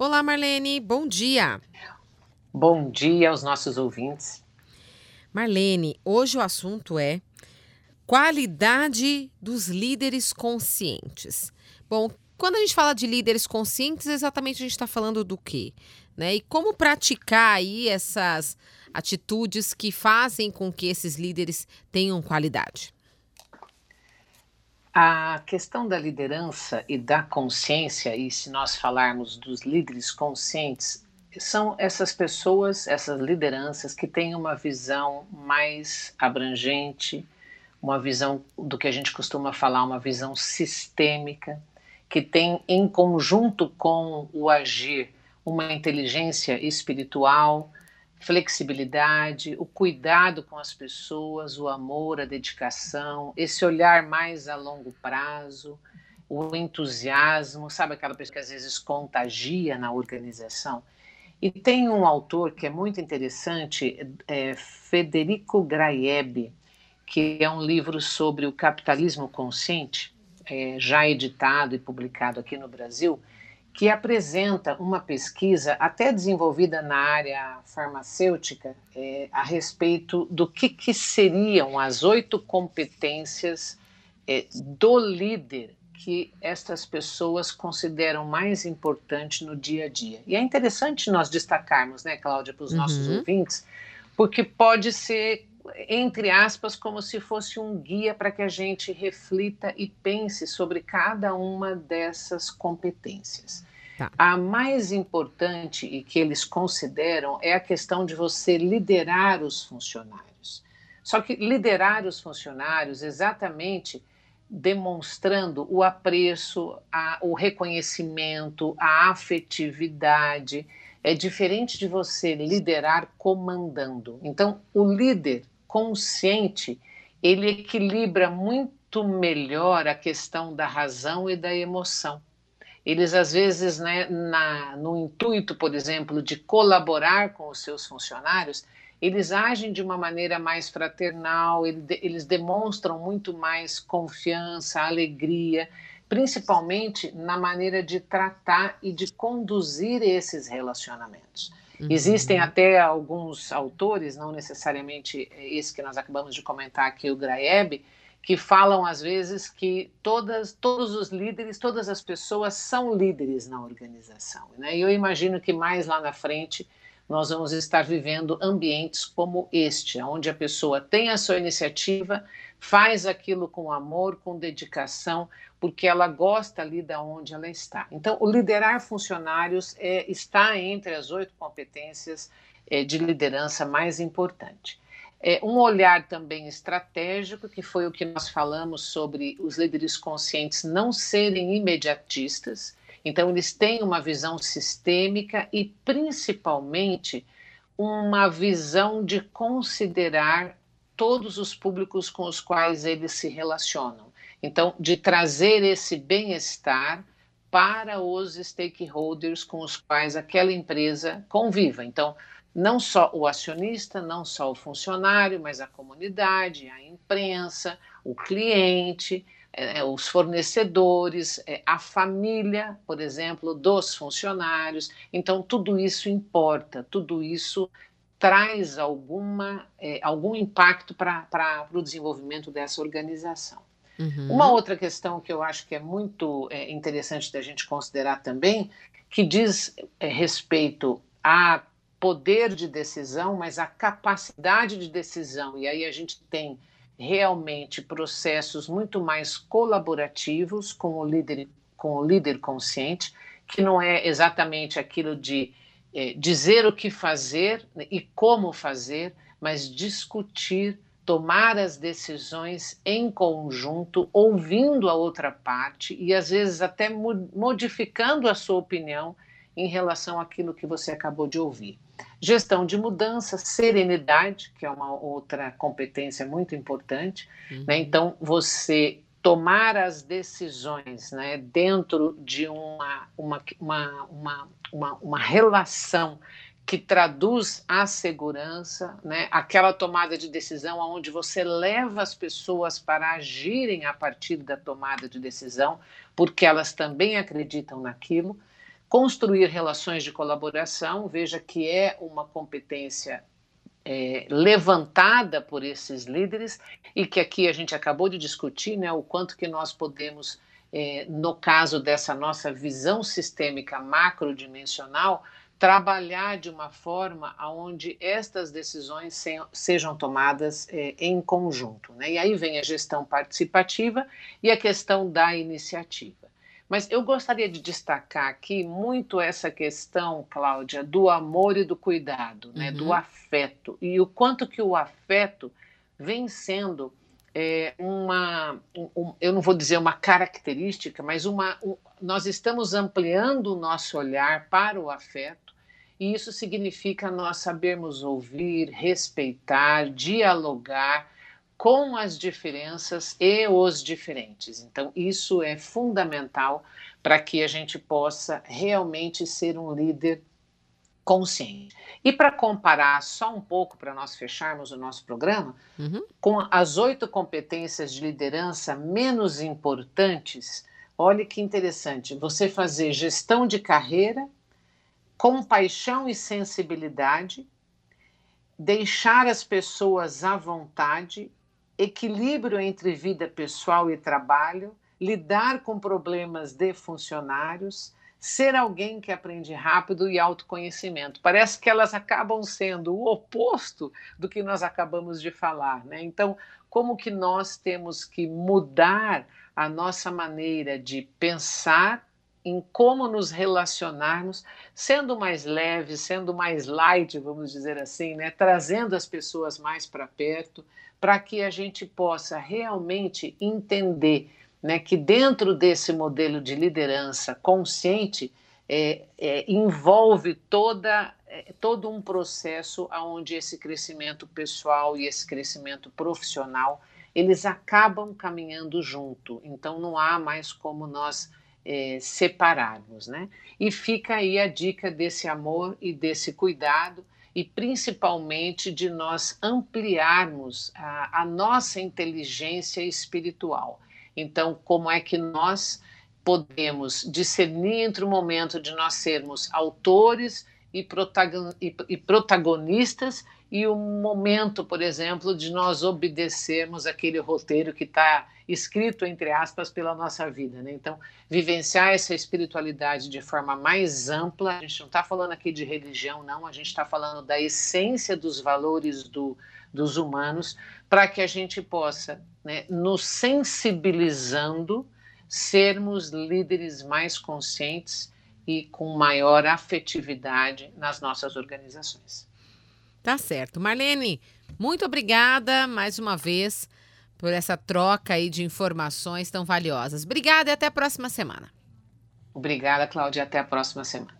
Olá, Marlene, bom dia. Bom dia aos nossos ouvintes. Marlene, hoje o assunto é qualidade dos líderes conscientes. Bom, quando a gente fala de líderes conscientes, exatamente a gente está falando do quê? Né? E como praticar aí essas atitudes que fazem com que esses líderes tenham qualidade? A questão da liderança e da consciência, e se nós falarmos dos líderes conscientes, são essas pessoas, essas lideranças que têm uma visão mais abrangente, uma visão do que a gente costuma falar, uma visão sistêmica, que tem em conjunto com o agir uma inteligência espiritual, flexibilidade, o cuidado com as pessoas, o amor, a dedicação, esse olhar mais a longo prazo, o entusiasmo, sabe aquela pessoa que às vezes contagia na organização? E tem um autor que é muito interessante, é Federico Graebi, que é um livro sobre o capitalismo consciente, é, já editado e publicado aqui no Brasil, que apresenta uma pesquisa até desenvolvida na área farmacêutica é, a respeito do que, que seriam as oito competências é, do líder que estas pessoas consideram mais importante no dia a dia. E é interessante nós destacarmos, né, Cláudia, para os uhum. nossos ouvintes, porque pode ser, entre aspas, como se fosse um guia para que a gente reflita e pense sobre cada uma dessas competências. Tá. A mais importante e que eles consideram é a questão de você liderar os funcionários. Só que liderar os funcionários exatamente demonstrando o apreço, a, o reconhecimento, a afetividade. É diferente de você liderar comandando. Então, o líder consciente, ele equilibra muito melhor a questão da razão e da emoção. Eles, às vezes, né, na, no intuito, por exemplo, de colaborar com os seus funcionários, eles agem de uma maneira mais fraternal, eles demonstram muito mais confiança, alegria, principalmente na maneira de tratar e de conduzir esses relacionamentos. Uhum. Existem até alguns autores, não necessariamente esse que nós acabamos de comentar aqui, o Graeb, que falam às vezes que todas, todos os líderes, todas as pessoas são líderes na organização. Né? E eu imagino que mais lá na frente nós vamos estar vivendo ambientes como este, onde a pessoa tem a sua iniciativa, faz aquilo com amor, com dedicação, porque ela gosta ali da onde ela está. Então, o liderar funcionários é, está entre as oito competências é, de liderança mais importante. É, um olhar também estratégico, que foi o que nós falamos sobre os líderes conscientes não serem imediatistas, então, eles têm uma visão sistêmica e, principalmente, uma visão de considerar todos os públicos com os quais eles se relacionam. Então, de trazer esse bem-estar para os stakeholders com os quais aquela empresa conviva. Então, não só o acionista, não só o funcionário, mas a comunidade, a imprensa, o cliente, é, é, os fornecedores, é, a família, por exemplo, dos funcionários. Então, tudo isso importa, tudo isso traz alguma, algum impacto para o desenvolvimento dessa organização. Uhum. Uma outra questão que eu acho que é muito interessante da gente considerar também, que diz respeito a poder de decisão, mas a capacidade de decisão, e aí a gente tem realmente processos muito mais colaborativos com o líder, com o líder consciente, que não é exatamente aquilo de é, dizer o que fazer e como fazer, mas discutir, tomar as decisões em conjunto, ouvindo a outra parte e às vezes até modificando a sua opinião em relação àquilo que você acabou de ouvir. Gestão de mudança, serenidade, que é uma outra competência muito importante. Uhum. Né? Então, você tomar as decisões né, dentro de uma, uma, uma, uma, uma, uma relação que traduz a segurança, né? aquela tomada de decisão onde você leva as pessoas para agirem a partir da tomada de decisão, porque elas também acreditam naquilo construir relações de colaboração, veja que é uma competência é, levantada por esses líderes e que aqui a gente acabou de discutir, né, o quanto que nós podemos, é, no caso dessa nossa visão sistêmica macrodimensional, trabalhar de uma forma onde estas decisões se, sejam tomadas é, em conjunto. Né? E aí vem a gestão participativa e a questão da iniciativa. Mas eu gostaria de destacar aqui muito essa questão, Cláudia, do amor e do cuidado, né? Uhum. do afeto. E o quanto que o afeto vem sendo é, uma, um, eu não vou dizer uma característica, mas uma, um, nós estamos ampliando o nosso olhar para o afeto, e isso significa nós sabermos ouvir, respeitar, dialogar, com as diferenças e os diferentes. Então, isso é fundamental para que a gente possa realmente ser um líder consciente. E para comparar só um pouco, para nós fecharmos o nosso programa, uhum. com as oito competências de liderança menos importantes, olhe que interessante, você fazer gestão de carreira, compaixão e sensibilidade, deixar as pessoas à vontade equilíbrio entre vida pessoal e trabalho, lidar com problemas de funcionários, ser alguém que aprende rápido e autoconhecimento. Parece que elas acabam sendo o oposto do que nós acabamos de falar, né? Então, como que nós temos que mudar a nossa maneira de pensar em como nos relacionarmos, sendo mais leve, sendo mais light, vamos dizer assim, né? Trazendo as pessoas mais para perto, para que a gente possa realmente entender né, que dentro desse modelo de liderança consciente é, é, envolve toda, é, todo um processo onde esse crescimento pessoal e esse crescimento profissional eles acabam caminhando junto. Então não há mais como nós é, separarmos, né? E fica aí a dica desse amor e desse cuidado e principalmente de nós ampliarmos a, a nossa inteligência espiritual. Então, como é que nós podemos discernir entre o momento de nós sermos autores e, protagonistas e o momento, por exemplo, de nós obedecermos aquele roteiro que está escrito, entre aspas, pela nossa vida. Né? Então, vivenciar essa espiritualidade de forma mais ampla, a gente não está falando aqui de religião, não, a gente está falando da essência dos valores do, dos humanos, para que a gente possa, né, nos sensibilizando, sermos líderes mais conscientes e com maior afetividade nas nossas organizações. Tá certo. Marlene, muito obrigada mais uma vez por essa troca aí de informações tão valiosas. Obrigada e até a próxima semana. Obrigada, Cláudia. Até a próxima semana.